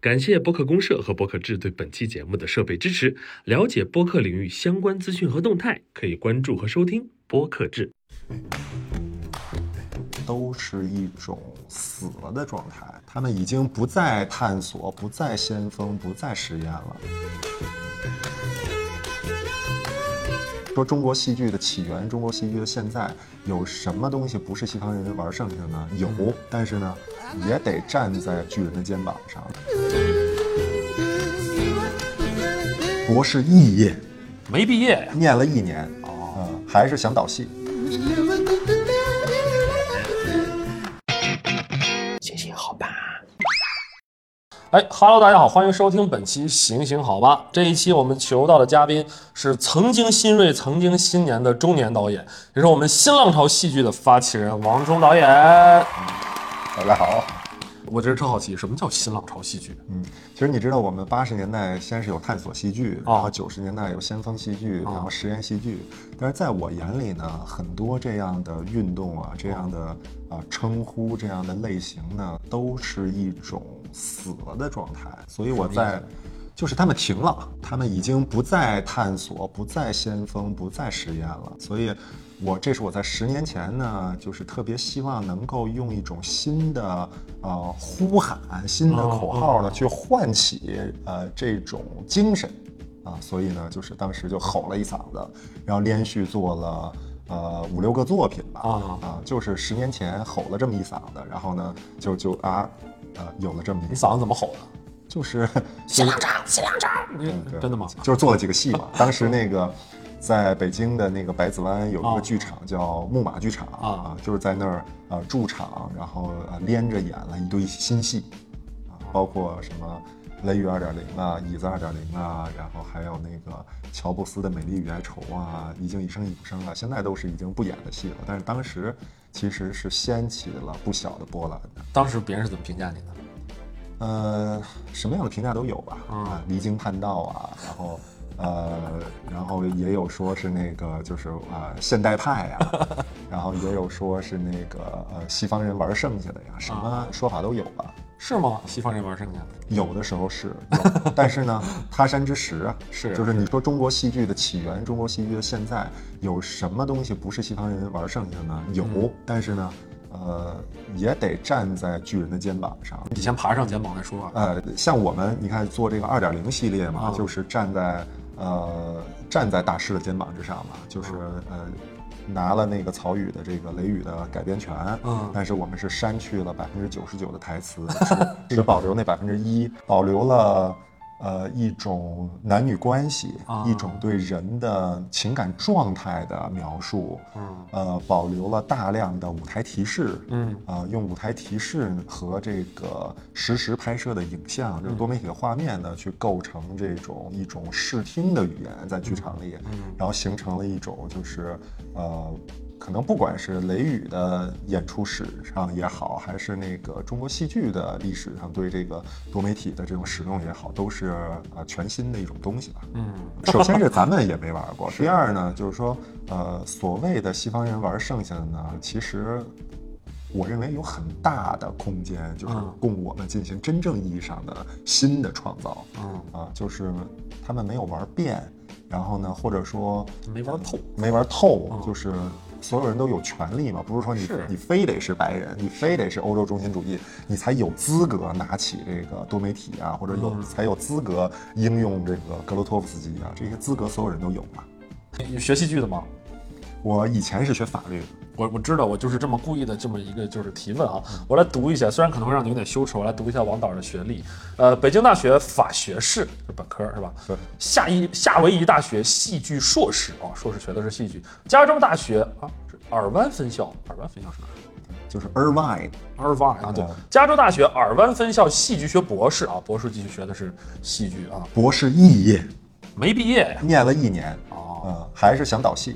感谢播客公社和播客制对本期节目的设备支持。了解播客领域相关资讯和动态，可以关注和收听播客制。都是一种死了的状态，他们已经不再探索，不再先锋，不再实验了。说中国戏剧的起源，中国戏剧的现在，有什么东西不是西方人玩剩下的呢？有，但是呢，也得站在巨人的肩膀上。博士肄业，没毕业？念了一年，哦，还是想导戏。哎哈喽，大家好，欢迎收听本期《行行好吧》。这一期我们求到的嘉宾是曾经新锐、曾经新年的中年导演，也是我们新浪潮戏剧的发起人王忠导演。大家好。我这是特好奇，什么叫新浪潮戏剧？嗯，其实你知道，我们八十年代先是有探索戏剧，哦然后九十年代有先锋戏剧，然后实验戏剧。但是在我眼里呢，很多这样的运动啊，这样的啊称呼，这样的类型呢，都是一种死了的状态。所以我在，就是他们停了，他们已经不再探索，不再先锋，不再实验了。所以。我这是我在十年前呢，就是特别希望能够用一种新的呃呼喊、新的口号呢，去唤起呃这种精神啊，所以呢，就是当时就吼了一嗓子，然后连续做了呃五六个作品吧啊啊，就是十年前吼了这么一嗓子，然后呢，就就啊呃有了这么一你嗓子怎么吼的？就是新浪潮，新浪潮！嗯真的吗？就是做了几个戏嘛。当时那个在北京的那个百子湾有一啊个剧场叫木马剧场啊就是在那儿呃驻场，然后呃连着演了一堆新戏啊，包括什么。雷雨二点零啊，椅子二点零啊，然后还有那个乔布斯的《美丽与哀愁》啊，一镜一生一永生啊，现在都是已经不演的戏了。但是当时其实是掀起了不小的波澜的。当时别人是怎么评价你的？呃，什么样的评价都有吧，嗯啊，离经叛道啊，然后呃，然后也有说是那个就是啊、现代派呀、然后也有说是那个呃西方人玩剩下的呀，什么说法都有吧。是吗？西方人玩剩下的？有的时候是，有但是呢，他山之石啊，是就是你说中国戏剧的起源，中国戏剧的现在，有什么东西不是西方人玩剩下的呢？有，嗯但是呢，呃，也得站在巨人的肩膀上。你先爬上肩膀再说啊。呃，像我们你看做这个二点零系列嘛，啊就是站在呃站在大师的肩膀之上嘛，就是呃拿了那个曹禺的这个《雷雨》的改编权，嗯但是我们是删去了百分之九十九的台词，只只 保留那百分之一，保留了。呃，一种男女关系，啊。一种对人的情感状态的描述，嗯。呃，保留了大量的舞台提示，嗯。啊、用舞台提示和这个实时拍摄的影像，这种多媒体的画面呢，去构成这种一种视听的语言在剧场里，然后形成了一种就是呃。可能不管是雷雨的演出史上也好，还是那个中国戏剧的历史上对这个多媒体的这种使用也好，都是呃全新的一种东西吧。嗯首先是咱们也没玩过，第二呢，就是说，呃，所谓的西方人玩剩下的呢，其实我认为有很大的空间，就是嗯供我们进行真正意义上的新的创造。嗯，啊，就是他们没有玩遍，然后呢，或者说没玩透。没玩透，嗯就是所有人都有权利嘛，不是说你是你非得是白人，你非得是欧洲中心主义，你才有资格拿起这个多媒体啊，或者有、嗯才有资格应用这个格罗托夫斯基啊，这些资格所有人都有嘛。你学戏剧的吗？我以前是学法律的，我我知道，我就是这么故意的这么一个就是提问啊，我来读一下，虽然可能会让你有点羞耻，我来读一下王导的学历。呃，北京大学法学士是本科是吧？对。夏威夏威夷大学戏剧硕士哦，硕士学的是戏剧。加州大学啊，是尔湾分校，尔湾分校是哪儿？就是 Irvine，Irvine 啊，对嗯，加州大学尔湾分校戏剧学博士啊，博士继续学的是戏剧啊，博士肄业，没毕业呀。念了一年，哦，呃，还是想导戏，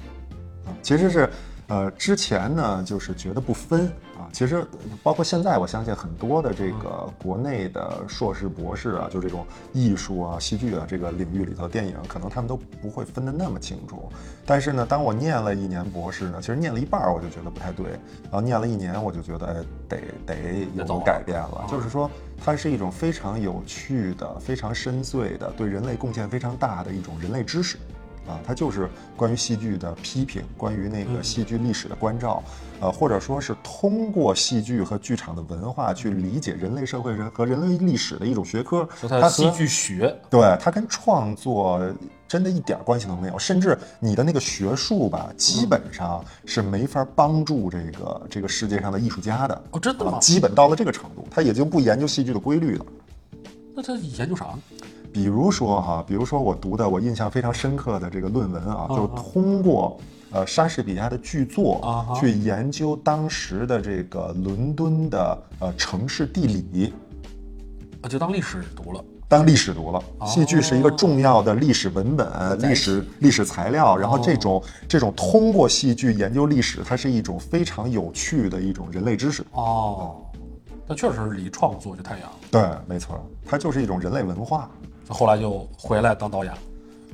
啊、其实是，呃，之前呢就是觉得不分啊，其实包括现在，我相信很多的这个国内的硕士、博士啊，就这种艺术啊、戏剧啊这个领域里头，电影可能他们都不会分得那么清楚。但是呢，当我念了一年博士呢，其实念了一半儿我就觉得不太对，然后念了一年我就觉得，哎，得得有改变了，啊就是说。它是一种非常有趣的、非常深邃的、对人类贡献非常大的一种人类知识。啊，它就是关于戏剧的批评，关于那个戏剧历史的关照，呃，或者说是通过戏剧和剧场的文化去理解人类社会人和人类历史的一种学科。它戏剧学，对它跟创作真的一点关系都没有，甚至你的那个学术吧，基本上是没法帮助这个这个世界上的艺术家的。哦，真的吗？基本到了这个程度，他已经不研究戏剧的规律了。那他研究啥呢？比如说哈，比如说我读的我印象非常深刻的这个论文啊，就通过呃莎士比亚的剧作去研究当时的这个伦敦的呃城市地理，啊，就当历史读了，当历史读了。戏剧是一个重要的历史文本、历史历史材料，然后这种这种通过戏剧研究历史，它是一种非常有趣的一种人类知识。哦，那确实离创作就太远了。对，没错，它就是一种人类文化。后来就回来当导演，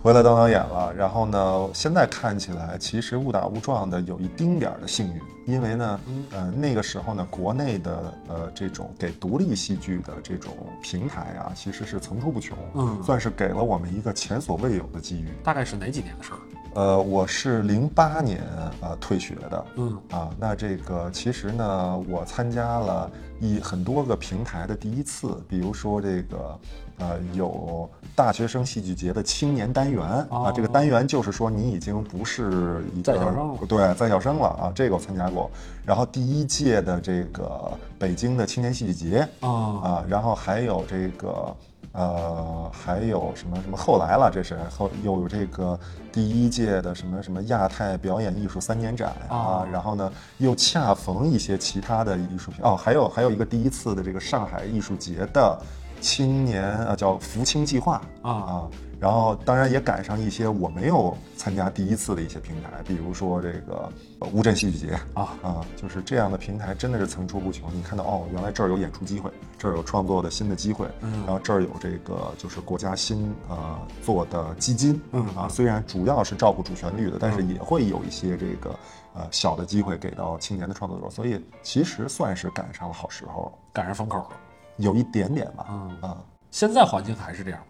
回来当导演了。然后呢，现在看起来其实误打误撞的有一丁点儿的幸运，因为呢，呃，那个时候呢，国内的呃这种给独立戏剧的这种平台啊，其实是层出不穷，嗯，算是给了我们一个前所未有的机遇。大概是哪几年的事儿？呃，我是零八年呃退学的，嗯啊，那这个其实呢，我参加了一很多个平台的第一次，比如说这个。呃，有大学生戏剧节的青年单元啊，这个单元就是说你已经不是一个对在校生了啊，这个我参加过。然后第一届的这个北京的青年戏剧节啊啊，然后还有这个呃还有什么什么后来了，这是后又有这个第一届的什么什么亚太表演艺术三年展啊，然后呢又恰逢一些其他的艺术品哦，还有还有一个第一次的这个上海艺术节的。青年啊，叫福清计划啊。啊，然后当然也赶上一些我没有参加第一次的一些平台，比如说这个乌镇戏剧节啊。啊，就是这样的平台真的是层出不穷。你看到哦，原来这儿有演出机会，这儿有创作的新的机会，然后这儿有这个就是国家新呃做的基金，嗯。啊，虽然主要是照顾主旋律的，但是也会有一些这个呃小的机会给到青年的创作者，所以其实算是赶上了好时候，赶上风口了。有一点点吧，嗯啊，现在环境还是这样吗？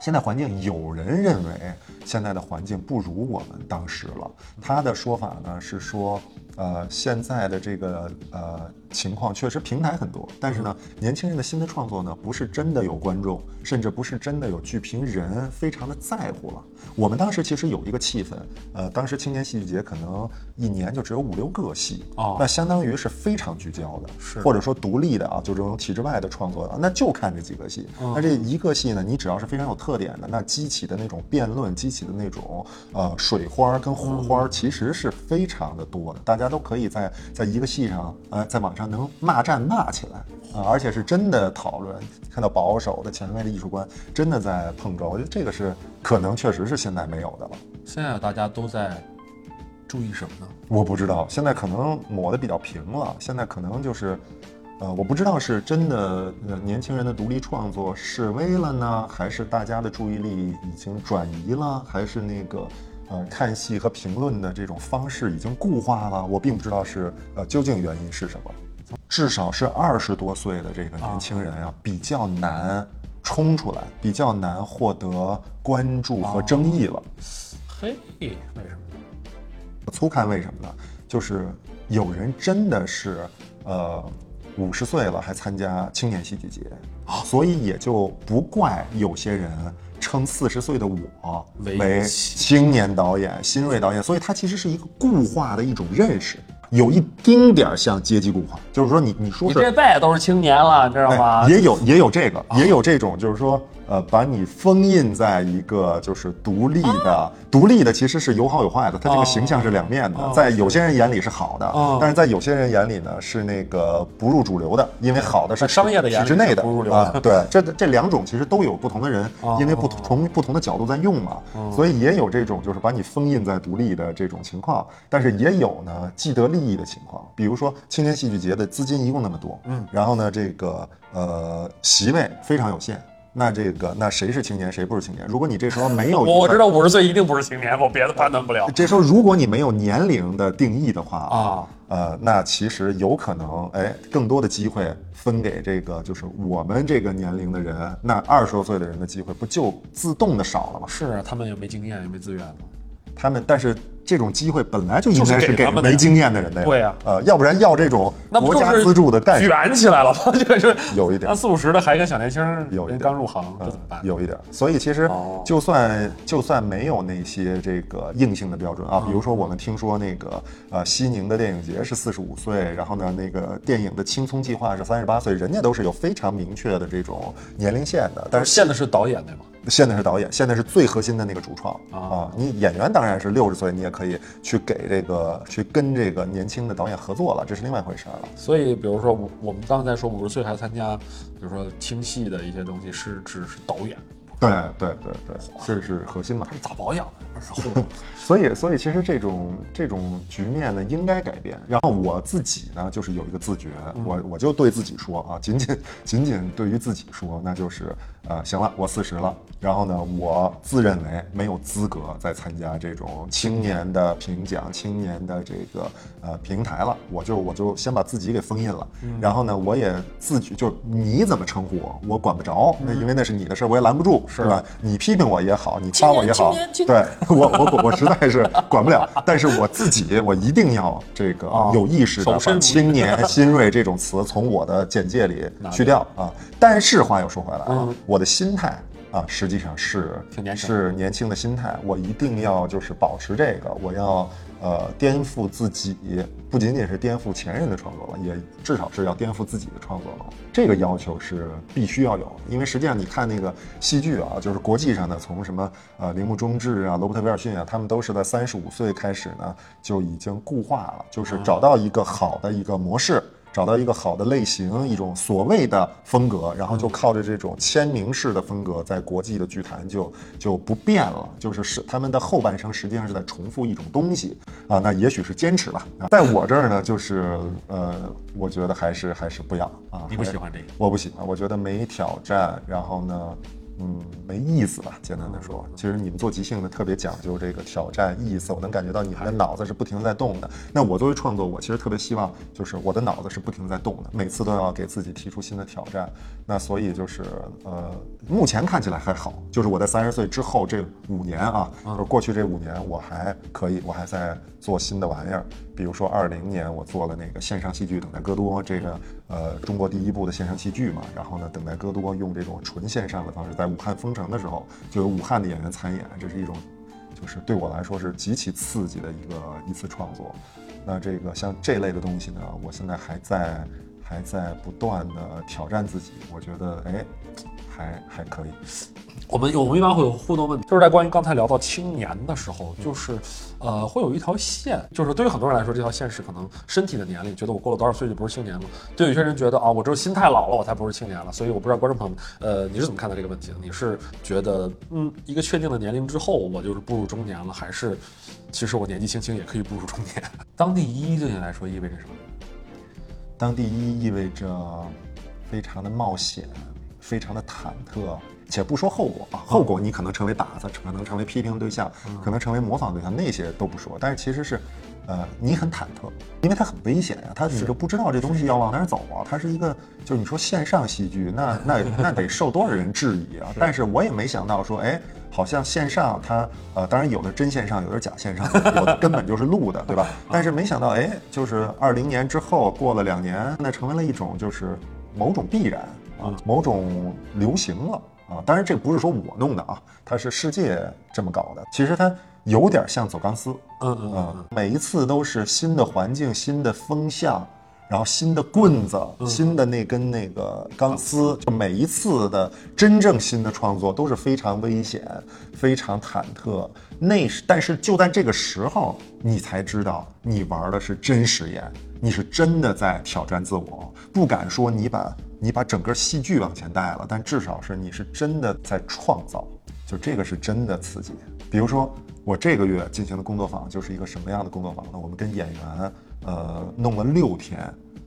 现在环境，有人认为现在的环境不如我们当时了。他的说法呢是说，呃，现在的这个呃。情况确实平台很多，但是呢，年轻人的新的创作呢，不是真的有观众，甚至不是真的有剧评人非常的在乎了。我们当时其实有一个气氛，呃，当时青年戏剧节可能一年就只有五六个戏，哦，那相当于是非常聚焦的，是。或者说独立的啊，就这种体制外的创作的，那就看这几个戏。那这一个戏呢，你只要是非常有特点的，那激起的那种辩论，激起的那种呃水花跟火花，其实是非常的多的，大家都可以在在一个戏上，呃，在网上能骂战骂起来啊，而且是真的讨论，看到保守的、前卫的艺术观真的在碰撞，我觉得这个是可能确实是现在没有的了。现在大家都在注意什么呢？我不知道，现在可能抹的比较平了，现在可能就是，呃，我不知道是真的呃年轻人的独立创作示威了呢，还是大家的注意力已经转移了，还是那个呃看戏和评论的这种方式已经固化了？我并不知道是呃究竟原因是什么。至少是二十多岁的这个年轻人啊，比较难冲出来，比较难获得关注和争议了。嘿，为什么？粗看为什么呢？就是有人真的是呃五十岁了还参加青年戏剧节，所以也就不怪有些人称四十岁的我为青年导演、新锐导演。所以它其实是一个固化的一种认识。有一丁点儿像阶级固化，就是说你你说你这辈子都是青年了，你知道吗？也有也有这个，也有这种，就是说。呃，把你封印在一个就是独立的，独立的其实是有好有坏的，它这个形象是两面的，在有些人眼里是好的，但是在有些人眼里呢是那个不入主流的，因为好的是商业的体制内的不入流啊，对，这这两种其实都有不同的人，因为不同不同的角度在用嘛，所以也有这种就是把你封印在独立的这种情况，但是也有呢既得利益的情况，比如说青年戏剧节的资金一共那么多，嗯，然后呢这个呃席位非常有限。那这个那谁是青年，谁不是青年？如果你这时候没有 我我知道五十岁一定不是青年，我别的判断不了这时候如果你没有年龄的定义的话啊。呃，那其实有可能，哎，更多的机会分给这个就是我们这个年龄的人，那二十多岁的人的机会不就自动的少了吗？是啊，他们也没经验，也没资源嘛。他们，但是这种机会本来就应该是给没经验的人的呀。对呀呃，要不然要这种国家资助的干？卷起来了吗？这个是有一点那四五十的还跟小年轻儿有刚入行，这呃怎么办？有一点，所以其实哦就算就算没有那些这个硬性的标准啊，嗯比如说我们听说那个呃西宁的电影节是四十五岁，然后呢那个电影的青葱计划是三十八岁，人家都是有非常明确的这种年龄线的，但是限的是导演对吗？现在是导演，现在是最核心的那个主创啊啊。你演员当然是六十岁，你也可以去给这个去跟这个年轻的导演合作了，这是另外一回事儿了。所以，比如说我我们刚才说五十岁还参加，比如说听戏的一些东西，是指是导演，对对对对，这是核心嘛他。是咋保养的？不是 所以，所以其实这种这种局面呢，应该改变。然后我自己呢，就是有一个自觉，我我就对自己说啊，仅仅仅仅对于自己说，那就是呃，行了，我四十了，然后呢，我自认为没有资格再参加这种青年的评奖、青年的这个呃平台了，我就我就先把自己给封印了。然后呢，我也自己，就是你怎么称呼我，我管不着，那因为那是你的事儿，我也拦不住，是吧？你批评我也好，你夸我也好，对我我我实在是管不了，但是我自己我一定要这个啊有意识的把青年、新锐这种词从我的简介里去掉啊。但是话又说回来啊嗯，我的心态啊，实际上是挺年轻是年轻的心态，我一定要就是保持这个，我要呃颠覆自己，不仅仅是颠覆前人的创作了，也至少是要颠覆自己的创作了。这个要求是必须要有，因为实际上你看那个戏剧啊，就是国际上的，从什么呃铃木忠志啊、罗伯特威尔逊啊，他们都是在三十五岁开始呢就已经固化了，就是找到一个好的一个模式。找到一个好的类型，一种所谓的风格，然后就靠着这种签名式的风格，在国际的剧坛就就不变了。就是是他们的后半生实际上是在重复一种东西啊，那也许是坚持吧。啊在我这儿呢，就是呃，我觉得还是还是不要啊。你不喜欢这个？我不喜欢，我觉得没挑战，然后呢，嗯，没意思吧？简单的说，其实你们做即兴的特别讲究这个挑战意思，我能感觉到你们的脑子是不停在动的。那我作为创作，我其实特别希望就是我的脑子是不停在动的，每次都要给自己提出新的挑战。那所以就是呃，目前看起来还好，就是我在三十岁之后这五年啊，就是过去这五年我还可以，我还在做新的玩意儿。比如说二零年我做了那个线上戏剧《等待戈多》，这个呃中国第一部的线上戏剧嘛。然后呢，《等待戈多》用这种纯线上的方式，在武汉封城的时候，就有武汉的演员参演，这是一种就是对我来说是极其刺激的一个一次创作。那这个像这类的东西呢，我现在还在还在不断的挑战自己，我觉得哎还还可以。我们有我们一般会有互动问题，就是在关于刚才聊到青年的时候，就是呃会有一条线，就是对于很多人来说，这条线是可能身体的年龄，觉得我过了多少岁就不是青年了；对有些人觉得啊，我只有心态老了，我才不是青年了。所以我不知道观众朋友们，呃，你是怎么看待这个问题的？你是觉得嗯一个确定的年龄之后，我就是步入中年了，还是其实我年纪轻轻也可以步入中年？当第一对你来说意味着什么？当第一意味着非常的冒险，非常的忐忑，且不说后果啊，后果你可能成为靶子，可能成为批评对象，可能成为模仿对象，那些都不说。但是其实是，呃，你很忐忑，因为它很危险呀、它你就不知道这东西要往哪儿走啊。它是一个，就是你说线上戏剧，那那那得受多少人质疑啊？但是我也没想到说，哎。好像线上它呃，当然有的真线上，有的假线上，有的根本就是录的，对吧？但是没想到，哎，就是二零年之后过了两年，那成为了一种就是某种必然啊，某种流行了啊。当然这不是说我弄的啊，它是世界这么搞的。其实它有点像走钢丝，嗯嗯嗯，每一次都是新的环境、新的风向，然后新的棍子、新的那根那个钢丝，就每一次的真正新的创作都是非常危险、非常忐忑。那是，但是就在这个时候，你才知道你玩的是真实验，你是真的在挑战自我。不敢说你把你把整个戏剧往前带了，但至少是你是真的在创造。就这个是真的刺激。比如说，我这个月进行的工作坊就是一个什么样的工作坊呢？我们跟演员呃弄了六天，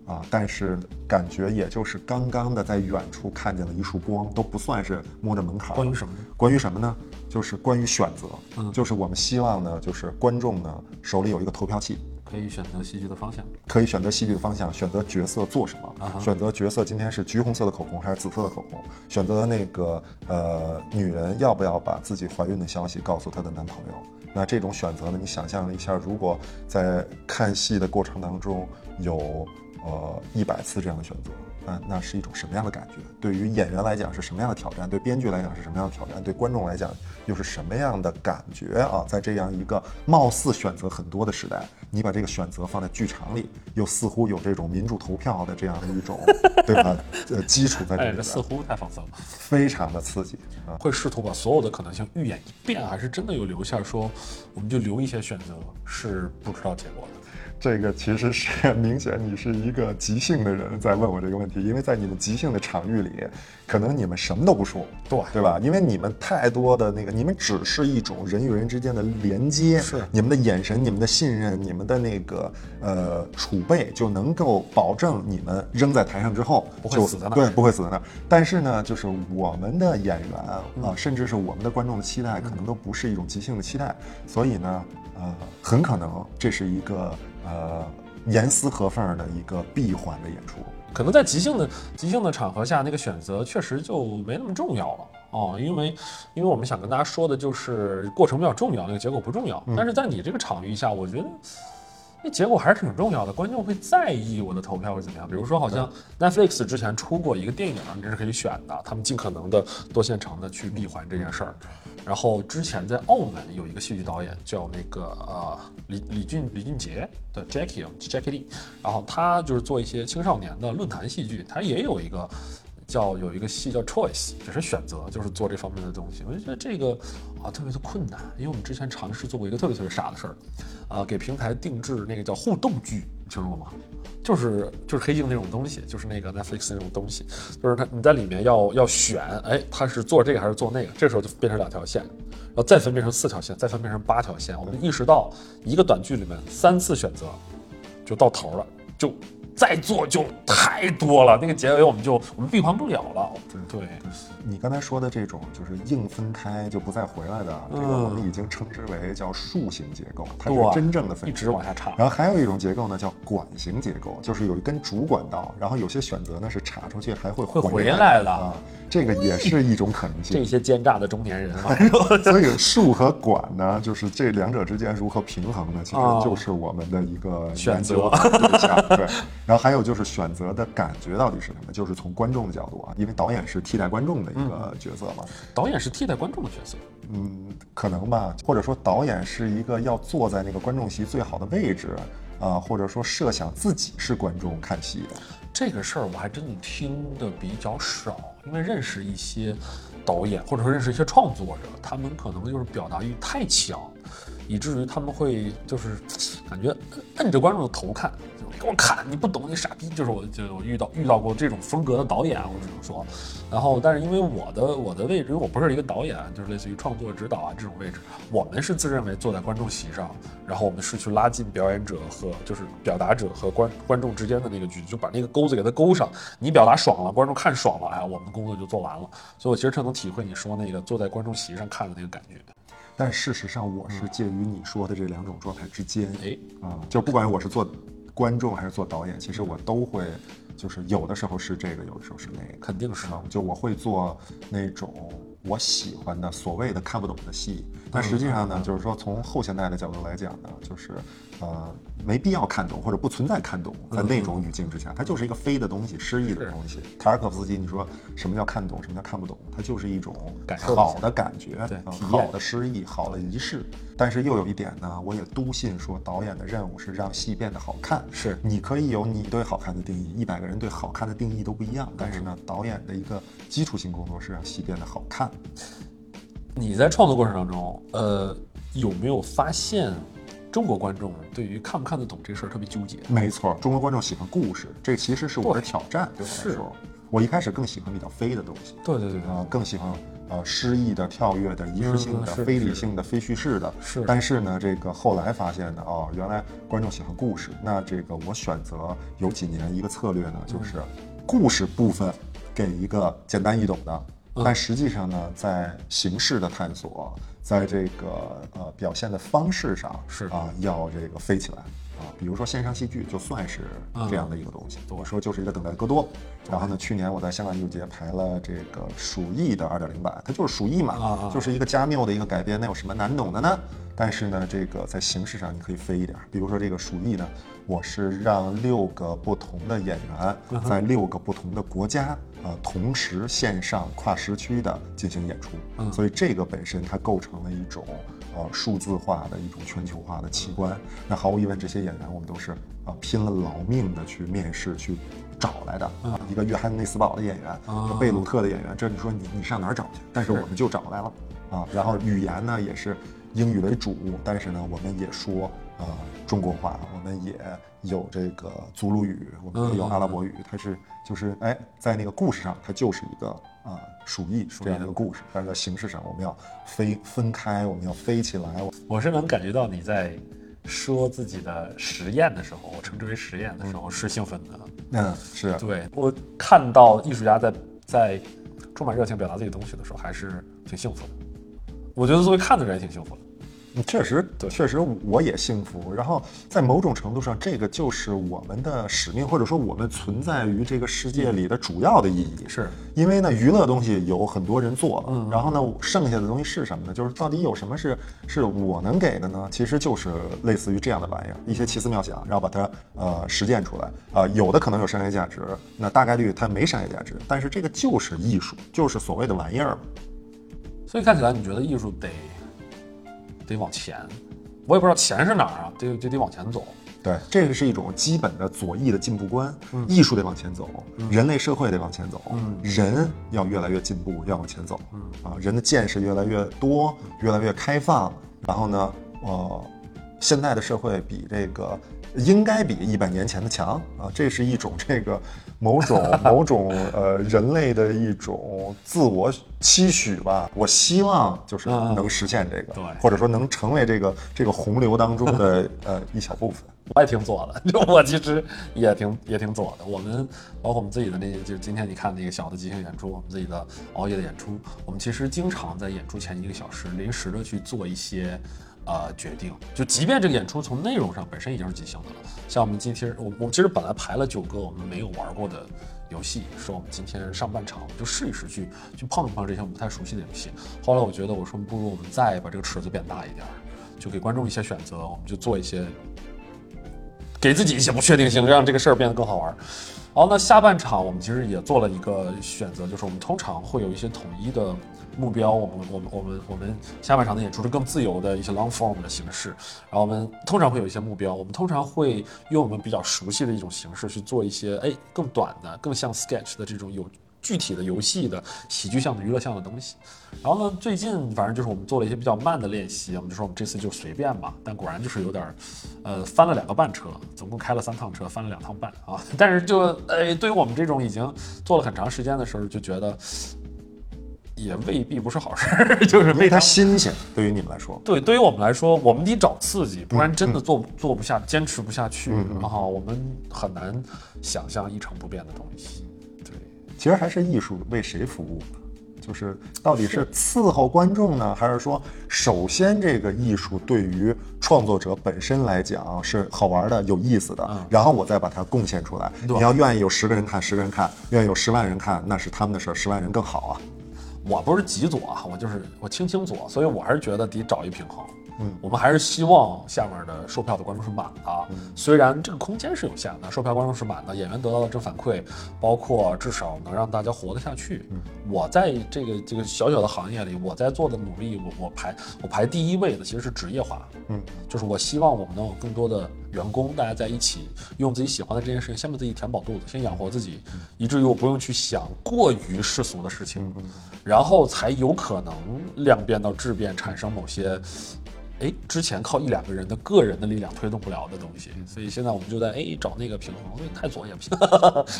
啊，但是感觉也就是刚刚的在远处看见了一束光，都不算是摸着门槛。关于什么？关于什么呢？就是关于选择，嗯就是我们希望呢，就是观众呢手里有一个投票器，可以选择戏剧的方向。可以选择戏剧的方向，选择角色做什么，选择角色今天是橘红色的口红还是紫色的口红，选择那个呃女人要不要把自己怀孕的消息告诉她的男朋友。那这种选择呢，你想象一下，如果在看戏的过程当中有呃一百次这样的选择，那那是一种什么样的感觉？对于演员来讲是什么样的挑战？对编剧来讲是什么样的挑战？对观众来讲又是什么样的感觉啊？在这样一个貌似选择很多的时代，你把这个选择放在剧场里，又似乎有这种民主投票的这样的一种，对吧？呃，基础在这哎，里似乎太放松了。非常的刺激啊！会试图把所有的可能性预演一遍，还是真的有留下说，我们就留一些选择是不知道结果的。这个其实是明显你是一个即兴的人在问我这个问题，因为在你们即兴的场域里，可能你们什么都不说，对对吧？因为你们太多的那个，你们只是一种人与人之间的连接，是你们的眼神、你们的信任、你们的那个呃储备，就能够保证你们扔在台上之后不会死在那儿对，不会死在那儿。但是呢，就是我们的演员啊、甚至是我们的观众的期待，可能都不是一种即兴的期待，所以呢，呃，很可能这是一个呃严丝合缝的一个闭环的演出。可能在即兴的即兴的场合下，那个选择确实就没那么重要了哦，因为因为我们想跟大家说的就是过程比较重要，那个结果不重要。但是在你这个场域下，我觉得结果还是挺重要的，观众会在意我的投票会怎么样。比如说，好像 Netflix 之前出过一个电影，这是可以选的，他们尽可能的多线程的去闭环这件事儿。然后之前在澳门有一个戏剧导演叫那个呃李李俊李俊杰的 Jackie Jackie Lee，然后他就是做一些青少年的论坛戏剧，他也有一个叫有一个戏叫 Choice，也是选择，就是做这方面的东西。我就觉得这个啊特别的困难，因为我们之前尝试做过一个特别特别傻的事儿，啊给平台定制那个叫互动剧，你听说过吗？就是就是黑镜那种东西，就是那个 Netflix 那种东西，就是它你在里面要要选，哎，它是做这个还是做那个，这时候就变成两条线，然后再分变成四条线，再分变成八条线。我们意识到一个短剧里面三次选择就到头了，就再做就太多了，那个结尾我们就我们闭环不了了。对，你刚才说的这种就是硬分开就不再回来的，这个嗯我们已经称之为叫树形结构，它是真正的分一直往下插。然后还有一种结构呢，叫管形结构，就是有一根主管道，然后有些选择呢是插出去还会会回回来的。啊，这个也是一种可能性。这些奸诈的中年人啊，所以树和管呢，就是这两者之间如何平衡呢？其实哦就是我们的一个选研究对象。对，然后还有就是选择的感觉到底是什么？就是从观众的角度啊，因为导演是替代观众的一个角色嘛，导演是替代观众的角色。嗯，可能吧，或者说导演是一个要坐在那个观众席最好的位置啊、或者说设想自己是观众看戏的。这个事儿我还真的听的比较少，因为认识一些导演，或者说认识一些创作者，他们可能就是表达欲太强，以至于他们会就是感觉摁着观众的头看，就给我看，你不懂你傻逼，就是我就我遇到遇到过这种风格的导演，我只能说，然后但是因为我的我的位置，因为我不是一个导演，就是类似于创作指导啊这种位置，我们是自认为坐在观众席上，然后我们是去拉近表演者和就是表达者和观观众之间的那个距离，就把那个钩子给它勾上。你表达爽了，观众看爽了，哎，我们的工作就做完了。所以我其实特能体会你说那个坐在观众席上看的那个感觉。但事实上，我是介于你说的这两种状态之间。哎，啊、就不管我是做观众还是做导演，其实我都会，就是有的时候是这个，有的时候是那个。肯定是啊，就我会做那种我喜欢的所谓的看不懂的戏，但实际上呢，就是说从后现代的角度来讲呢，就是呃没必要看懂或者不存在看懂，在那种语境之下，它就是一个非的东西，诗意的东西。塔尔可夫斯基，你说什么叫看懂，什么叫看不懂？它就是一种好的感觉，对好的诗意，好的仪式。但是又有一点呢，我也笃信说，导演的任务是让戏变得好看。是你可以有你对好看的定义，一百个人对好看的定义都不一样。但是呢，导演的一个基础性工作是让戏变得好看。你在创作过程当中，呃，有没有发现中国观众对于看不看得懂这事儿特别纠结？没错，中国观众喜欢故事，这其实是我的挑战。对我来是说，我一开始更喜欢比较飞的东西，对对对对，啊、更喜欢呃诗意的、跳跃的、仪式性的、嗯非理性的、非叙事的。是但是呢，这个后来发现呢，哦，原来观众喜欢故事。那这个我选择有几年一个策略呢，就是故事部分给一个简单易懂的，但实际上呢，在形式的探索，在这个呃表现的方式上是啊，要这个飞起来。啊，比如说线上戏剧就算是这样的一个东西。我说就是一个等待戈多，然后呢，去年我在香港艺术节排了这个鼠疫的二点零版，它就是鼠疫嘛，啊啊就是一个加缪的一个改编，那有什么难懂的呢？但是呢，这个在形式上你可以飞一点，比如说这个鼠疫呢，我是让六个不同的演员在六个不同的国家，呃，同时线上跨时区的进行演出，所以这个本身它构成了一种。呃，数字化的一种全球化的奇观。那毫无疑问，这些演员我们都是啊拼了老命的去面试去找来的。啊，一个约翰内斯堡的演员，一个贝鲁特的演员，这你说你你上哪儿找去？但是我们就找来了啊。然后语言呢也是英语为主，但是呢我们也说呃中国话，我们也有这个祖鲁语，我们也有阿拉伯语。它是就是哎，在那个故事上，它就是一个。啊，鼠疫这样的一个故事，但是在形式上我们要飞分开，我们要飞起来。我是能感觉到你在说自己的实验的时候，我称之为实验的时候是兴奋的。嗯，是对我看到艺术家在在充满热情表达自己东西的时候，还是挺幸福的。我觉得作为看的人也挺幸福的。确实，确实我也幸福。然后在某种程度上，这个就是我们的使命，或者说我们存在于这个世界里的主要的意义。是因为呢，娱乐东西有很多人做了，然后呢，剩下的东西是什么呢？就是到底有什么是是我能给的呢？其实就是类似于这样的玩意儿，一些奇思妙想，然后把它呃实践出来。啊、有的可能有商业价值，那大概率它没商业价值，但是这个就是艺术，就是所谓的玩意儿。所以看起来你觉得艺术得得往前，我也不知道钱是哪儿啊，得得得往前走。对，这个是一种基本的左翼的进步观。艺术得往前走，人类社会得往前走，人要越来越进步，要往前走。啊，人的见识越来越多，越来越开放。然后呢，呃，现在的社会比这个应该比一百年前的强啊，这是一种这个某种 某种呃人类的一种自我期许吧。我希望就是嗯能实现这个，对或者说能成为这个这个洪流当中的呃一小部分。我也挺左的，就我其实也挺也挺左的。我们包括我们自己的那，就是今天你看那个小的即兴演出，我们自己的熬夜的演出，我们其实经常在演出前一个小时临时的去做一些呃决定，就即便这个演出从内容上本身已经是即兴的了，像我们今天我我其实本来排了九个我们没有玩过的游戏，说我们今天上半场我们就试一试去去碰一碰这些我们不太熟悉的游戏。后来我觉得我说不如我们再把这个池子变大一点儿，就给观众一些选择，我们就做一些给自己一些不确定性，让这个事儿变得更好玩。好，那，下半场我们其实也做了一个选择，就是我们通常会有一些统一的目标，我们我们我们我们下半场的演出是更自由的一些 long form 的形式，然后我们通常会有一些目标，我们通常会用我们比较熟悉的一种形式去做一些哎更短的、更像 sketch 的这种有具体的游戏的喜剧向的娱乐向的东西。然后呢，最近反正就是我们做了一些比较慢的练习，我们就说我们这次就随便吧。但果然就是有点，呃，翻了两个半车，总共开了三趟车，翻了两趟半啊。但是就呃，对于我们这种已经做了很长时间的时候，就觉得也未必不是好事儿，就是因为它。新鲜，对于你们来说，对，对于我们来说，我们得找刺激，不然真的做、做不下，坚持不下去，然后我们很难想象一成不变的东西。对，其实还是艺术为谁服务呢？就是到底是伺候观众呢，还是说，首先这个艺术对于创作者本身来讲是好玩的、有意思的，然后我再把它贡献出来。你要愿意有十个人看，十个人看；愿意有十万人看，那是他们的事儿，十万人更好啊。我不是极左啊，我就是我轻轻左，所以我还是觉得得找一平衡。嗯，我们还是希望下面的售票的观众是满的，虽然这个空间是有限的，售票观众是满的，演员得到的正反馈，包括至少能让大家活得下去。嗯我在这个这个小小的行业里，我在做的努力，我我排我排第一位的其实是职业化。嗯，就是我希望我们能有更多的员工，大家在一起用自己喜欢的这件事情，先把自己填饱肚子，先养活自己，以至于我不用去想过于世俗的事情，然后才有可能量变到质变，产生某些哎，之前靠一两个人的个人的力量推动不了的东西，所以现在我们就在哎找那个平衡。那太左也不行，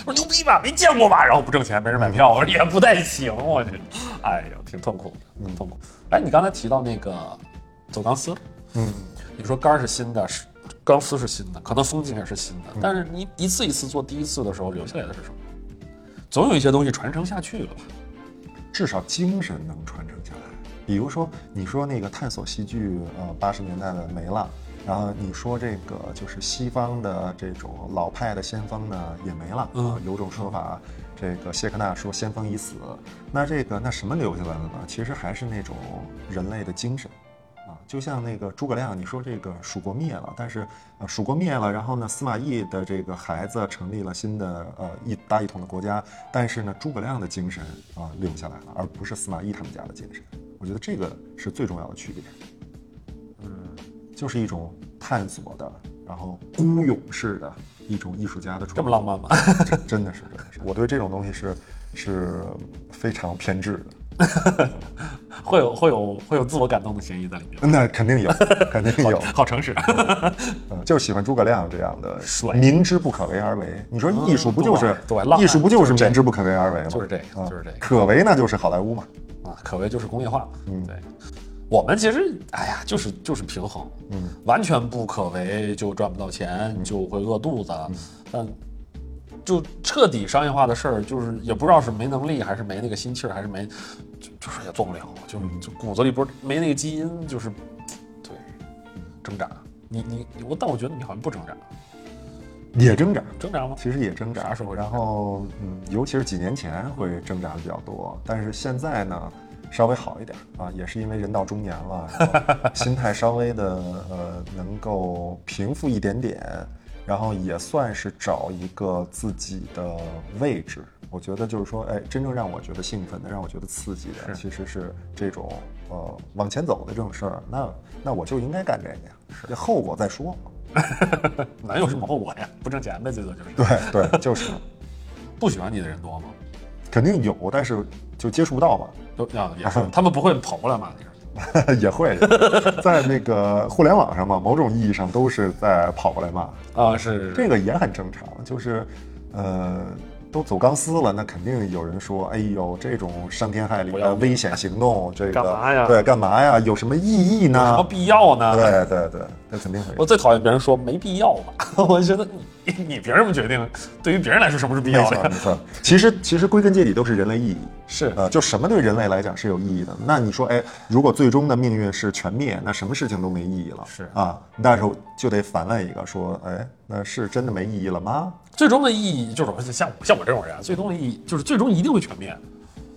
我说牛逼吧，没见过吧，然后不挣钱，没人买票，我说也不太行，我去，哎呦，挺痛苦的，挺痛苦。哎，你刚才提到那个走钢丝，嗯，你说杆儿是新的，是钢丝是新的，可能风景也是新的，但是你一次一次做第一次的时候留下来的是什么？总有一些东西传承下去了吧？至少精神能传承下来。比如说，你说那个探索戏剧，呃，八十年代的没了，然后你说这个就是西方的这种老派的先锋呢也没了，嗯有种说法，这个谢克纳说先锋已死，那这个那什么留下来了呢？其实还是那种人类的精神。啊，就像那个诸葛亮，你说这个蜀国灭了，但是呃蜀国灭了，然后呢司马懿的这个孩子成立了新的呃一大一统的国家，但是呢诸葛亮的精神啊留下来了，而不是司马懿他们家的精神。我觉得这个是最重要的区别。嗯，就是一种探索的，然后孤勇式的一种艺术家的创作。这么浪漫吗？真的是，真的是，我对这种东西是是非常偏执的。会有会有会有自我感动的嫌疑在里面。那肯定有，肯定有。好诚实，嗯，就是喜欢诸葛亮这样的 帅明知不可为而为。你说艺术不就是对对艺术不就是明知不可为而为吗？就是这就是这个可为那就是好莱坞嘛。啊，可为就是工业化。嗯对，我们其实哎呀，就是就是平衡，嗯，完全不可为就赚不到钱，就会饿肚子，嗯但就彻底商业化的事儿，就是也不知道是没能力，还是没那个心气儿，还是没，就就是也做不了，就嗯就骨子里不是没那个基因，就是对挣扎。你你我，但我觉得你好像不挣扎，也挣扎，挣扎吗？其实也挣扎啥时候然后，嗯，尤其是几年前会挣扎的比较多，但是现在呢，稍微好一点啊，也是因为人到中年了，心态稍微的呃能够平复一点点，然后也算是找一个自己的位置。我觉得就是说，哎，真正让我觉得兴奋的，让我觉得刺激的，其实是这种呃往前走的这种事儿。那那我就应该干这个呀，这后果再说。哪有什么后果呀？不挣钱呗，最多就是。对对，就是。不喜欢你的人多吗？肯定有，但是就接触不到嘛，都啊也是，他们不会跑过来骂？你 也会在那个互联网上嘛，某种意义上都是在跑过来骂，啊，是这个也很正常。就是，呃，都走钢丝了，那肯定有人说，哎呦，这种伤天害理的危险行动，这个干嘛呀对，干嘛呀？有什么意义有什么？必要呢？对对对，那肯定会有。我最讨厌别人说没必要吧，我觉得你你凭什么决定？对于别人来说什么是必要的？错没错，其实其实归根结底都是人类意义。是呃，就什么对人类来讲是有意义的？那你说，哎，如果最终的命运是全灭，那什么事情都没意义了。是啊，那时候就得反问一个，说，哎，那是真的没意义了吗？最终的意义就是像我像我这种人，最终的意义就是最终一定会全灭，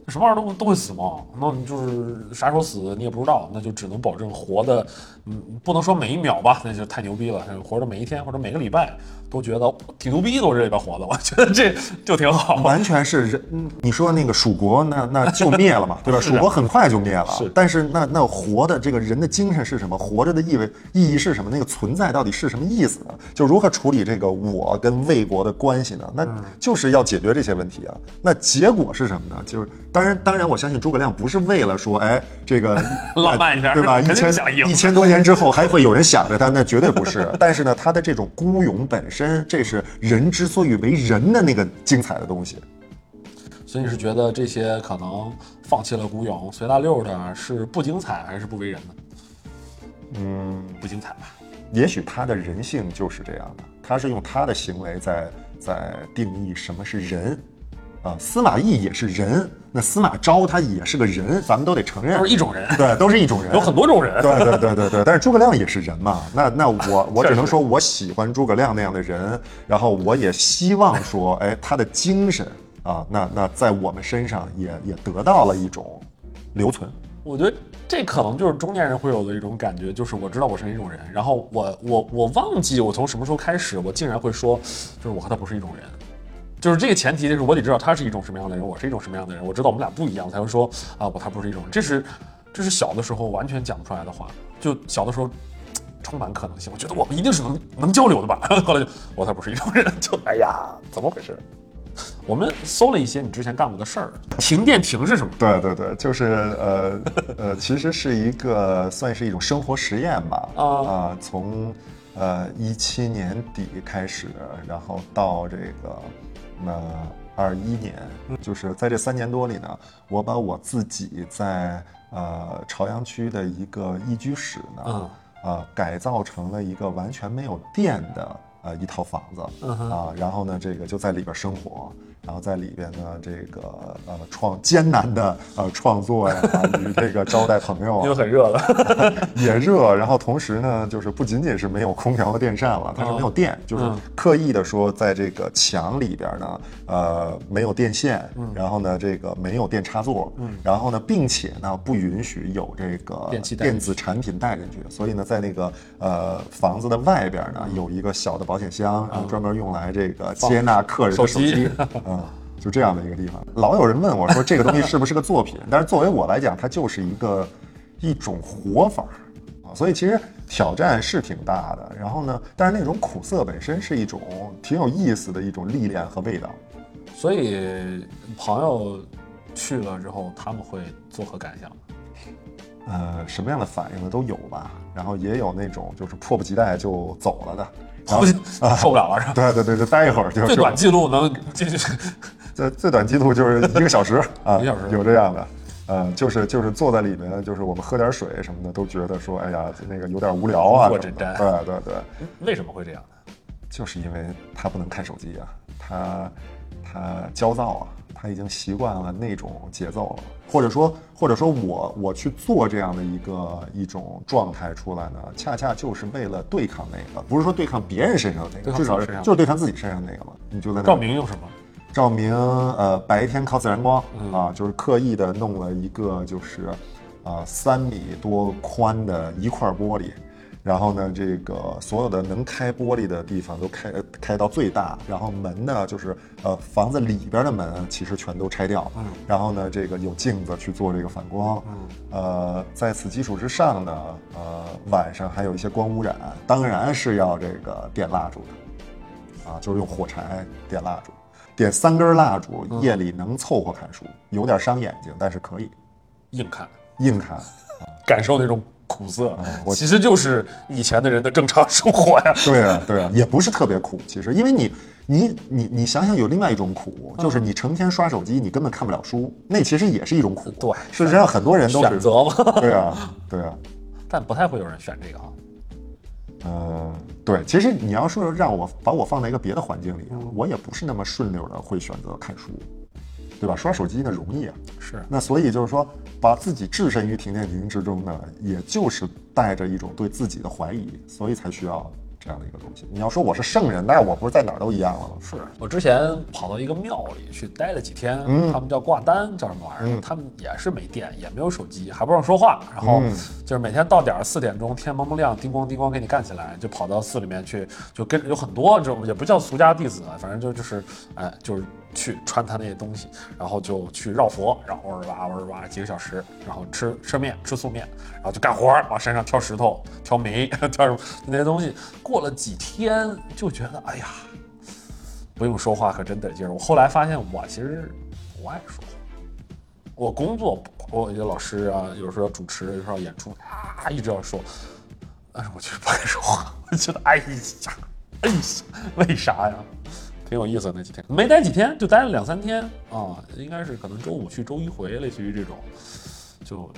什么玩意儿都都会死嘛。那你就是啥时候死你也不知道，那就只能保证活的，嗯，不能说每一秒吧，那就太牛逼了。活着每一天或者每个礼拜都觉得挺牛逼，都这里边活的，我觉得这 就挺好。完全是人，嗯你说那个蜀国，那那就灭了嘛，对吧？蜀国很快就灭了。是但是那那活的这个人的精神是什么？活着的意味意义是什么？那个存在到底是什么意思呢？就如何处理这个我跟魏国的关系呢？那就是要解决这些问题啊。那结果是什么呢？就是当然当然，我相信诸葛亮不是为了说，哎，这个 浪漫一下对吧？一千一千多年之后还会有人想着他，那绝对不是。但是呢，他的这种孤勇本身，这是人之所以为人的那个精彩的东西。所以你是觉得这些可能放弃了孤勇、随大溜的，是不精彩还是不为人呢？嗯，不精彩吧？也许他的人性就是这样的，他是用他的行为在在定义什么是人。啊，司马懿也是人，那司马昭他也是个人，咱们都得承认都，是一种人，对，都是一种人，有很多种人。对对对对对，但是诸葛亮也是人嘛，那那我 我只能说我喜欢诸葛亮那样的人，然后我也希望说，哎，他的精神啊，那那在我们身上也也得到了一种留存。我觉得这可能就是中年人会有的一种感觉，就是我知道我是一种人，然后我我我忘记我从什么时候开始，我竟然会说，就是我和他不是一种人。就是这个前提，就是我得知道他是一种什么样的人，我是一种什么样的人，我知道我们俩不一样，才会说啊，我他不是一种人。这是这是小的时候完全讲不出来的话，就小的时候 充满可能性，我觉得我们一定是能能交流的吧。后来就我他不是一种人，就哎呀，怎么回事？我们搜了一些你之前干过的事儿。停电停是什么？对对对，就是呃 呃，其实是一个算是一种生活实验吧。啊啊，从呃一七年底开始，然后到这个那二一年，就是在这三年多里呢，我把我自己在呃朝阳区的一个一居室呢，嗯呃改造成了一个完全没有电的呃一套房子。啊，然后呢，这个就在里边生活，然后在里边呢，这个呃创艰难的呃创作呀，与这个招待朋友啊，因为很热了。也热，然后同时呢，就是不仅仅是没有空调和电扇了，它是没有电，就是嗯。刻意的说，在这个墙里边呢，呃，没有电线，然后呢，这个没有电插座，然后呢，并且呢，不允许有这个电子产品带进去，所以呢，在那个呃房子的外边呢，有一个小的保险箱，然后专门用来这个接纳客人的手手机机，嗯。就这样的一个地方，老有人问我说这个东西是不是个作品？但是作为我来讲，它就是一个一种活法儿啊，所以其实挑战是挺大的。然后呢，但是那种苦涩本身是一种挺有意思的一种历练和味道。所以朋友去了之后，他们会作何感想？呃，什么样的反应呢都有吧。然后也有那种就是迫不及待就走了的。然后受不了了是吧？对对对，就待一会儿就就最短记录能这这 最最短记录就是一个小时 啊，一个小时有这样的。呃，就是就是坐在里面，就是我们喝点水什么的，都觉得说，哎呀，那个有点无聊啊。对对对，为什么会这样呢？就是因为他不能看手机啊，他他焦躁啊，他已经习惯了那种节奏了，或者说或者说我我去做这样的一个一种状态出来呢，恰恰就是为了对抗那个，不是说对抗别人身上的那个，至少是就是对抗自己身上那个嘛。你就在那照明用什么？照明，呃，白天靠自然光、嗯啊，就是刻意的弄了一个就是，啊三米多宽的一块玻璃，然后呢，这个所有的能开玻璃的地方都开开到最大，然后门呢，就是呃房子里边的门其实全都拆掉，嗯。然后呢，这个有镜子去做这个反光，嗯。呃，在此基础之上呢，呃，晚上还有一些光污染，当然是要这个点蜡烛的，啊，就是用火柴点蜡烛，点三根蜡烛，嗯。夜里能凑合看书，有点伤眼睛，但是可以。硬看，硬看。感受那种苦涩嗯，我其实就是以前的人的正常生活呀。对啊，对啊，也不是特别苦，其实，因为你，你，你，你想想，有另外一种苦，就是你成天刷手机，你根本看不了书，那其实也是一种苦。对事实上很多人都是选。择嘛，对啊，对啊，但不太会有人选这个啊。呃，对，其实你要说让我把我放在一个别的环境里，我也不是那么顺溜的会选择看书，对吧？刷手机呢容易啊，是，那所以就是说，把自己置身于停电亭之中呢，也就是带着一种对自己的怀疑，所以才需要这样的一个东西。你要说我是圣人，那我不是在哪儿都一样了吗？是我之前跑到一个庙里去待了几天，嗯他们叫挂单，叫什么玩意儿？嗯他们也是没电，也没有手机，还不让说话，然后嗯就是每天到点儿四点钟，天蒙蒙亮，叮咣叮咣给你干起来，就跑到寺里面去，就跟有很多这种也不叫俗家弟子，反正就就是哎就是去穿他那些东西，然后就去绕佛，然后哇哇哇哇几个小时，然后吃吃面吃素面，然后就干活，往山上挑石头、挑煤、挑什么那些东西。过了几天就觉得哎呀。不用说话可真得劲儿。我后来发现，我其实不爱说话。我工作不，我有老师啊，有时候要主持，有时候要演出啊，一直要说，但是我就是不爱说话。我觉得哎呀，哎呀，为啥呀？挺有意思的那几天，没待几天，就待了两三天啊，应该是可能周五去，周一回，类似于这种，就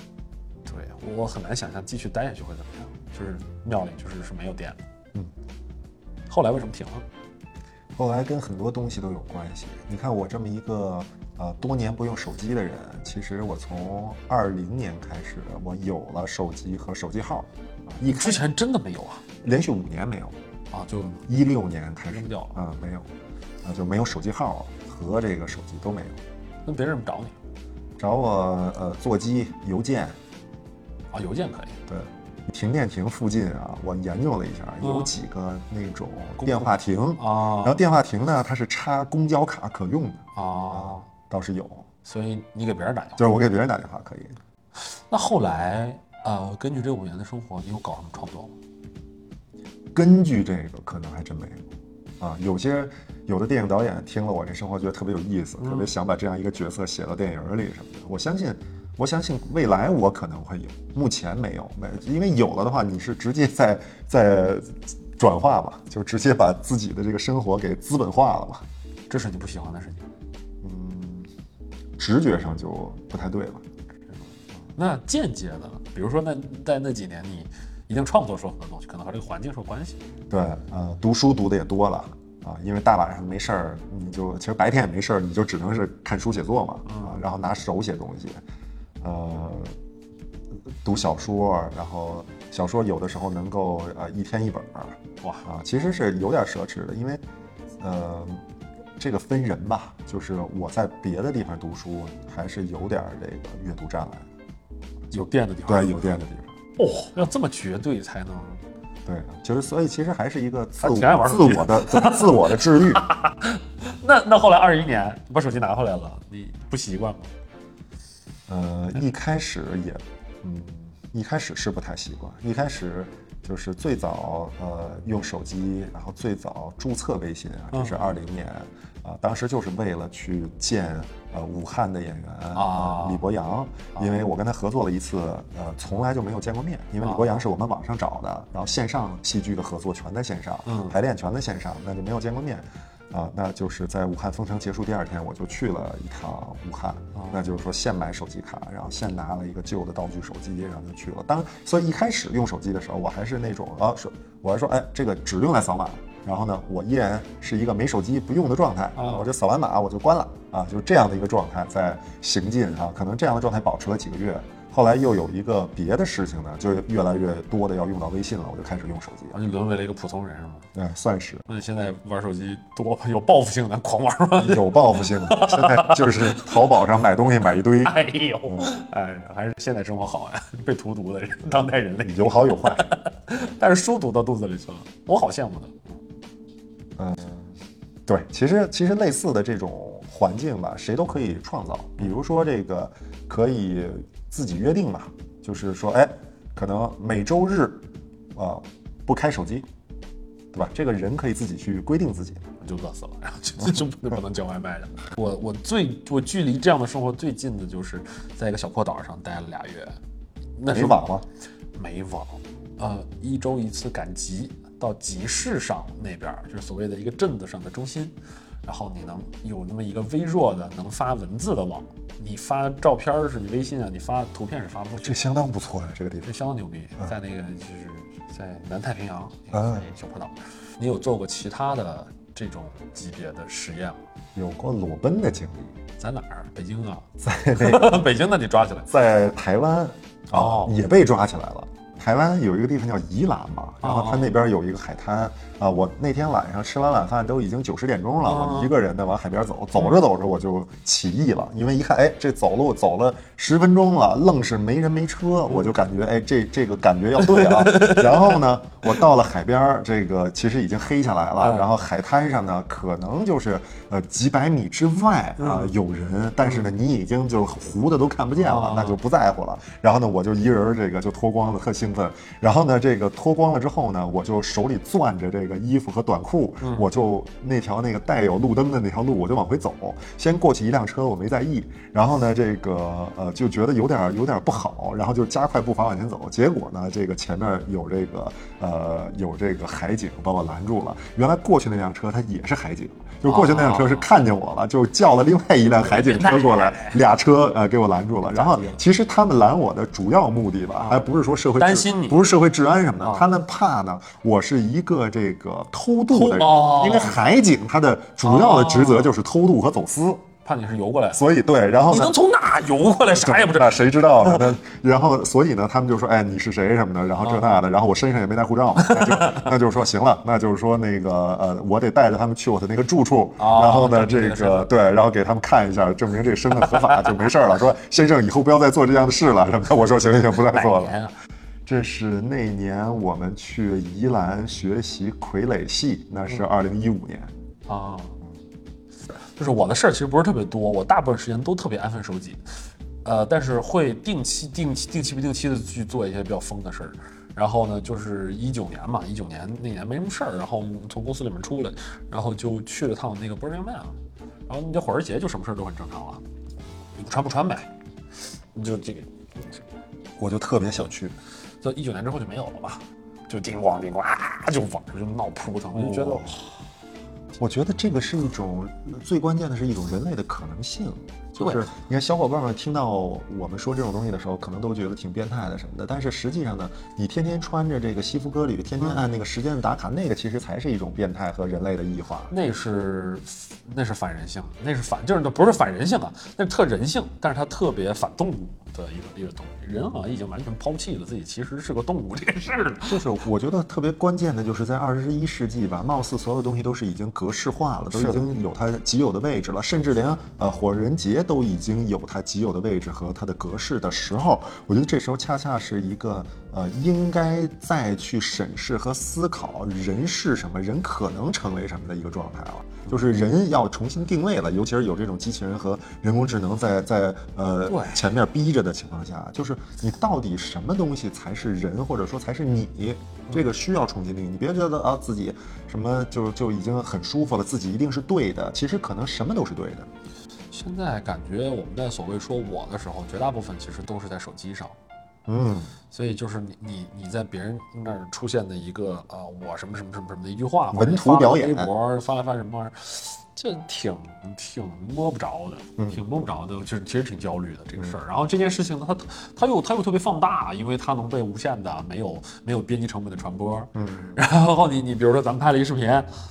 对我很难想象继续待下去会怎么样。就是庙里就是是没有电的，嗯，后来为什么停了？后来跟很多东西都有关系。你看我这么一个呃多年不用手机的人，其实我从二零年开始，我有了手机和手机号，啊，一之前真的没有啊连续五年没有，啊，就一六年开始扔掉了啊、没有，啊就没有手机号和这个手机都没有。那别人怎么找你找我呃座机、邮件，啊？邮件可以，对，停电亭附近啊，我研究了一下，有嗯几个那种电话亭，啊然后电话亭呢，它是插公交卡可用的，啊，倒是有，所以你给别人打电话。就是我给别人打电话可以。那后来呃，根据这五年的生活，你有搞什么创作吗？根据这个，可能还真没有啊。有些有的电影导演听了我这生活，觉得特别有意思，特别想把这样一个角色写到电影里什么的。我相信，我相信未来我可能会有，目前没有，没，因为有了的话，你是直接在在转化嘛，就直接把自己的这个生活给资本化了嘛。这是你不喜欢的事情。嗯直觉上就不太对了。那间接的？比如说，那在那几年，你一定创作出很多东西，可能和这个环境是有关系。对，呃，读书读的也多了啊，因为大晚上没事儿，你就其实白天也没事儿，你就只能是看书写作嘛，啊，然后拿手写东西，呃，读小说，然后小说有的时候能够呃一天一本儿，哇啊，其实是有点奢侈的，因为呃。这个分人吧，就是我在别的地方读书，还是有点这个阅读障碍。有电的地方，对，有电的地方。哦，要这么绝对才能。对，就是所以其实还是一个自我、自我的、自我的治愈。那那后来二一年把手机拿回来了，你不习惯吗？呃，一开始也，嗯，一开始是不太习惯。一开始就是最早呃用手机，然后最早注册微信啊，这是二零年。啊，当时就是为了去见呃武汉的演员啊李博洋，因为我跟他合作了一次，呃从来就没有见过面，因为李博洋是我们网上找的，然后线上戏剧的合作全在线上，排练全在线上，那就没有见过面，啊，那就是在武汉封城结束第二天我就去了一趟武汉，那就是说现买手机卡，然后现拿了一个旧的道具手机，然后就去了。当所以一开始用手机的时候，我还是那种啊说，我还说哎这个只用来扫码。然后呢，我依然是一个没手机不用的状态啊，我就扫完码我就关了啊，就这样的一个状态在行进啊，可能这样的状态保持了几个月，后来又有一个别的事情呢，就越来越多的要用到微信了，我就开始用手机，啊，你沦为了一个普通人是吗？对，算是。那你现在玩手机多有报复性的狂玩吗？有报复性的，现在就是淘宝上买东西买一堆。哎呦，哎，还是现在生活好啊，被荼毒的人，当代人类有好有坏，但是书读到肚子里去了，我好羡慕他。嗯，对，其实其实类似的这种环境吧，谁都可以创造。比如说这个，可以自己约定嘛，就是说，哎，可能每周日，啊，不开手机，对吧？这个人可以自己去规定自己，就饿死了，然后就 就不能叫外卖了。我我最我距离这样的生活最近的就是在一个小破岛上待了俩月，那是网吗？没网，呃，一周一次赶集。到集市上那边，就是所谓的一个镇子上的中心，然后你能有那么一个微弱的能发文字的网，你发照片是你微信啊，你发图片是发不出。这相当不错呀，这个地方这相当牛逼，在那个就是在南太平洋啊小破岛。你有做过其他的这种级别的实验吗？有过裸奔的经历，在哪儿？北京啊，在那个 北京那得抓起来，在台湾哦，也被抓起来了。台湾有一个地方叫宜兰嘛，然后它那边有一个海滩啊。我那天晚上吃完晚饭都已经九十点钟了，我一个人呢往海边走，走着走着我就起意了，因为一看，哎，这走路走了十分钟了，愣是没人没车，我就感觉，哎，这这个感觉要对了。然后呢，我到了海边，这个其实已经黑下来了，然后海滩上呢，可能就是呃几百米之外啊有人，但是呢，你已经就糊的都看不见了，那就不在乎了。然后呢，我就一人这个就脱光了，特兴。然后呢，这个脱光了之后呢，我就手里攥着这个衣服和短裤，我就那条那个带有路灯的那条路，我就往回走。先过去一辆车，我没在意。然后呢，这个呃就觉得有点有点不好，然后就加快步伐往前走。结果呢，这个前面有这个呃有这个海警把我拦住了。原来过去那辆车它也是海警，就过去那辆车是看见我了，就叫了另外一辆海警车过来，俩车呃给我拦住了。然后其实他们拦我的主要目的吧，还不是说社会担心。不是社会治安什么的，他们怕呢。我是一个这个偷渡的人，因为海警他的主要的职责就是偷渡和走私。怕你是游过来，所以对，然后你能从哪游过来，啥也不知道，谁知道呢？那然后所以呢，他们就说，哎，你是谁什么的，然后这那的，然后我身上也没带护照，那就那就是说，行了，那就是说那个呃，我得带着他们去我的那个住处，然后呢，这个对，然后给他们看一下，证明这个身份合法就没事了。说 先生以后不要再做这样的事了什么的。我说行行行，不再做了。这是那年我们去宜兰学习傀儡戏，那是二零一五年啊。就是我的事儿其实不是特别多，我大部分时间都特别安分守己，呃，但是会定期、定期、定期不定期的去做一些比较疯的事儿。然后呢，就是一九年嘛，一九年那年没什么事儿，然后从公司里面出来，然后就去了趟那个 Burning Man，然后你这火人节就什么事儿都很正常了，你不穿不穿呗，你就这个，我就特别想去。就一九年之后就没有了吧，就叮咣叮咣啊，就网上就闹扑腾，我就觉得。哦我觉得这个是一种最关键的是一种人类的可能性。就是你看小伙伴们听到我们说这种东西的时候，可能都觉得挺变态的什么的，但是实际上呢，你天天穿着这个西服革履，天天按那个时间打卡，那个其实才是一种变态和人类的异化。那是那是反人性，那是反就是那不是反人性啊，那是特人性，但是它特别反动物的一个一个东西。人好像已经完全抛弃了自己其实是个动物这个事儿了。就是我觉得特别关键的，就是在二十一世纪吧，貌似所有东西都是已经格式化了，都是已经有它既有的位置了，甚至连呃火人节都已经有它既有的位置和它的格式的时候，我觉得这时候恰恰是一个呃应该再去审视和思考人是什么，人可能成为什么的一个状态了。就是人要重新定位了，尤其是有这种机器人和人工智能在在呃前面逼着的情况下，就是你到底什么东西才是人，或者说才是你，这个需要重新定义。你别觉得啊自己什么就就已经很舒服了，自己一定是对的，其实可能什么都是对的。现在感觉我们在所谓说我的时候，绝大部分其实都是在手机上。嗯，所以就是你你你在别人那儿出现的一个啊、我什么什么什么什么的一句话，文图表演微博发了发什么玩意儿，这挺挺摸不着的，挺摸不着的，就是其实挺焦虑的这个事儿。然后这件事情呢，它它又它又特别放大，因为它能被无限的没有没有编辑成本的传播。嗯，然后你你比如说咱们拍了一个视频，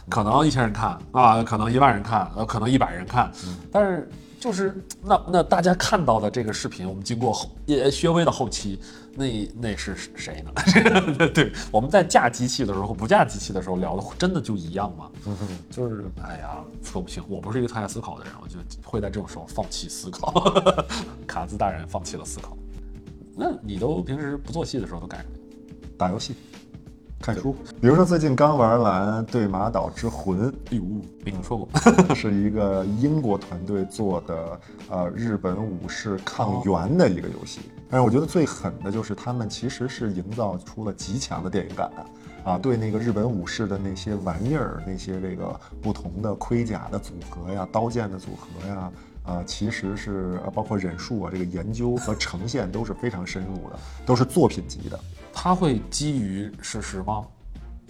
可能一千人看啊，可能一万人看，呃，可能一百人看，但是。就是那那大家看到的这个视频，我们经过后也薛微的后期，那那是谁呢？对，我们在架机器的时候和不架机器的时候聊的真的就一样吗？就是哎呀，说不清，我不是一个特爱思考的人，我就会在这种时候放弃思考。卡兹大人放弃了思考。那你都平时不做戏的时候都干什么？打游戏、看书，比如说最近刚玩完《对马岛之魂》，哎呦，没听说过。是一个英国团队做的，呃，日本武士抗元的一个游戏。但是我觉得最狠的就是他们其实是营造出了极强的电影感，啊，对那个日本武士的那些玩意儿，那些这个不同的盔甲的组合呀、刀剑的组合呀，啊，其实是呃包括忍术啊，这个研究和呈现都是非常深入的，都是作品级的。它会基于事实吗？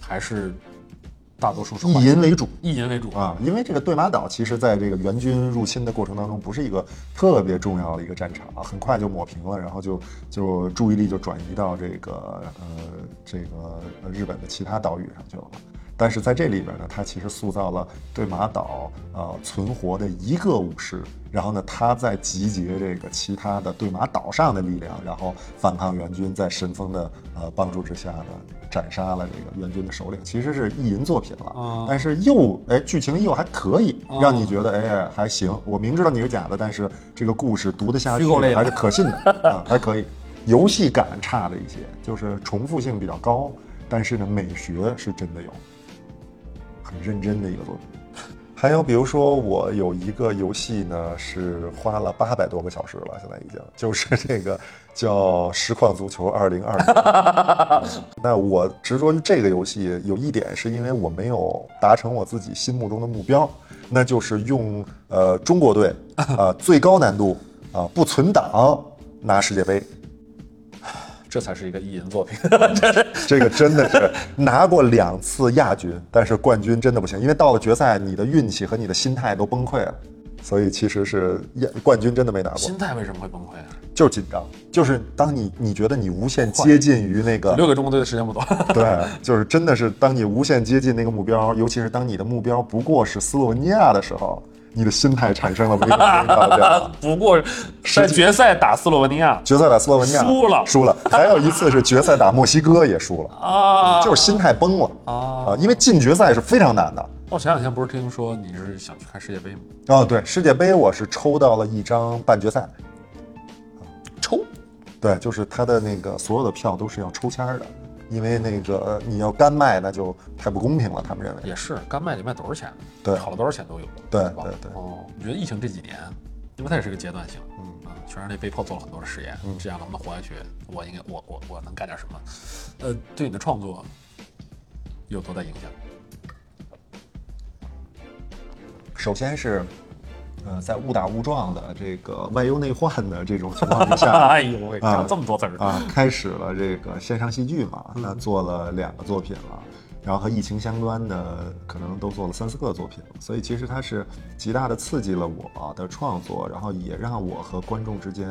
还是大多数是意幻淫为主，意淫为主？啊，因为这个对马岛其实在这个援军入侵的过程当中，不是一个特别重要的一个战场，很快就抹平了，然后就就注意力就转移到这个呃这个呃日本的其他岛屿上去了。但是在这里边呢，他其实塑造了对马岛呃存活的一个武士，然后呢，他在集结这个其他的对马岛上的力量，然后反抗援军，在神风的呃帮助之下呢，斩杀了这个援军的首领，其实是意淫作品了。啊但是又哎，剧情又还可以，啊让你觉得哎还行。我明知道你是假的，但是这个故事读得下去还是可信的啊，还可以。游戏感差了一些，就是重复性比较高，但是呢，美学是真的有，很认真的一个作品。还有比如说，我有一个游戏呢，是花了八百多个小时了，现在已经就是这个叫《实况足球二零二零》。那我执着于这个游戏，有一点是因为我没有达成我自己心目中的目标，那就是用呃中国队啊、最高难度啊、不存档拿世界杯。这才是一个意淫作品。这个真的是拿过两次亚军，但是冠军真的不行，因为到了决赛，你的运气和你的心态都崩溃了。所以其实是亚冠军真的没拿过，心态为什么会崩溃啊？就是紧张，就是当你你觉得你无限接近于那个六个中国队的时间不多，对，就是真的是当你无限接近那个目标，尤其是当你的目标不过是斯洛文尼亚的时候，你的心态产生了微妙的变化。不过在决赛打斯洛文尼亚。决赛打斯洛文尼亚输了。输了，还有一次是决赛打墨西哥也输了，啊，就是心态崩了。啊。啊，因为进决赛是非常难的。我前两天不是听说你是想去看世界杯吗？哦，对，世界杯我是抽到了一张半决赛，抽？对，就是他的那个所有的票都是要抽签的，因为那个呃你要干卖那就太不公平了，他们认为。也是，干卖得卖多少钱？对炒了多少钱都有。对对对哦，你觉得疫情这几年，因为它也是个阶段性。嗯啊，全人类被迫做了很多的实验，嗯这样能不能活下去？我应该我我我能干点什么？呃，对你的创作有多大影响？首先是，呃，在误打误撞的这个外忧内患的这种情况 之下，哎呦喂，啊讲这么多字儿啊，开始了这个线上戏剧嘛，那做了两个作品了，然后和疫情相关的可能都做了三四个作品，所以其实它是极大的刺激了我的创作，然后也让我和观众之间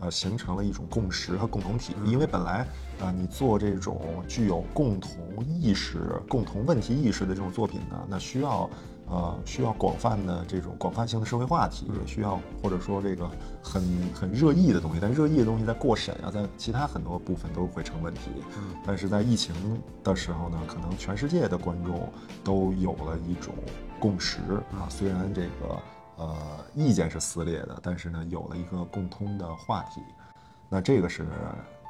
呃形成了一种共识和共同体，因为本来啊、呃你做这种具有共同意识、共同问题意识的这种作品呢，那需要。呃，需要广泛的这种广泛性的社会话题，也需要或者说这个很很热议的东西，但热议的东西在过审啊，在其他很多部分都会成问题。嗯。但是在疫情的时候呢，可能全世界的观众都有了一种共识啊，虽然这个呃意见是撕裂的，但是呢有了一个共通的话题，那这个是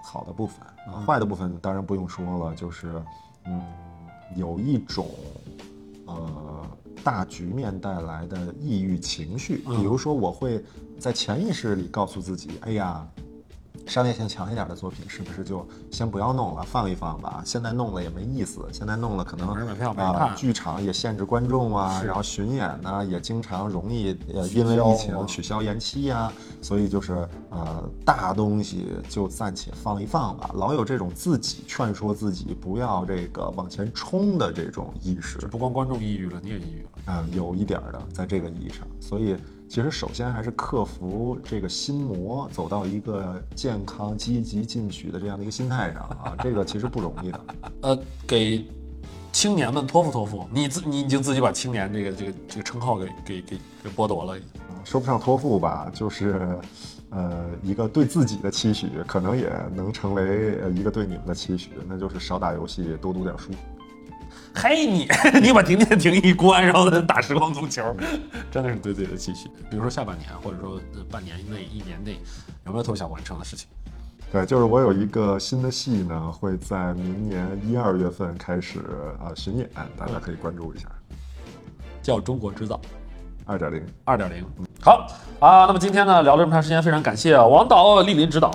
好的部分啊，坏的部分当然不用说了，就是嗯有一种呃大局面带来的抑郁情绪，比如说我会在潜意识里告诉自己，哎呀。商业性强一点的作品，是不是就先不要弄了，放一放吧？现在弄了也没意思，现在弄了可能啊、看剧场也限制观众啊，然后巡演呢也经常容易呃因为疫情取消延期呀、所以就是呃大东西就暂且放一放吧。老有这种自己劝说自己不要这个往前冲的这种意识，不光观众抑郁了，你也抑郁了。嗯，有一点儿的，在这个意义上，所以其实首先还是克服这个心魔，走到一个健康、积极进取的这样的一个心态上啊，这个其实不容易的。呃，给青年们托付托付，你自你已经自己把青年这个这个这个称号给给给给剥夺了。说不上托付吧，就是，呃，一个对自己的期许，可能也能成为呃一个对你们的期许，那就是少打游戏，多读点书。嘿，你 你把停电停一关，然后再打时光足球，真的是对自己的期许。比如说下半年，或者说呃半年内、一年内，有没有特别想完成的事情？对，就是我有一个新的戏呢，会在明年一二月份开始啊、巡演，大家可以关注一下。叫中国制造二点零，二点零。好啊，那么今天呢聊了这么长时间，非常感谢王导莅临指导。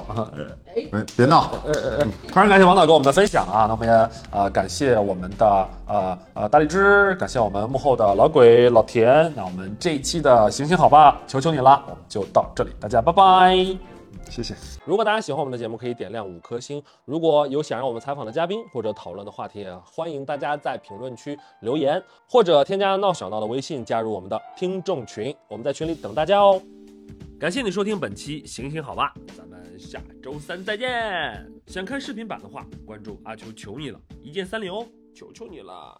哎，别闹。非常感谢王导给我们的分享啊，那么也呃感谢我们的呃呃大荔枝，感谢我们幕后的老鬼老田。那我们这一期的行行好吧，求求你了，我们就到这里，大家拜拜。谢谢。如果大家喜欢我们的节目，可以点亮五颗星。如果有想让我们采访的嘉宾或者讨论的话题，欢迎大家在评论区留言，或者添加闹小闹的微信加入我们的听众群，我们在群里等大家哦。感谢你收听本期《行行好吧》，咱们下周三再见。想看视频版的话，关注阿秋求你了，一键三连哦，求求你了。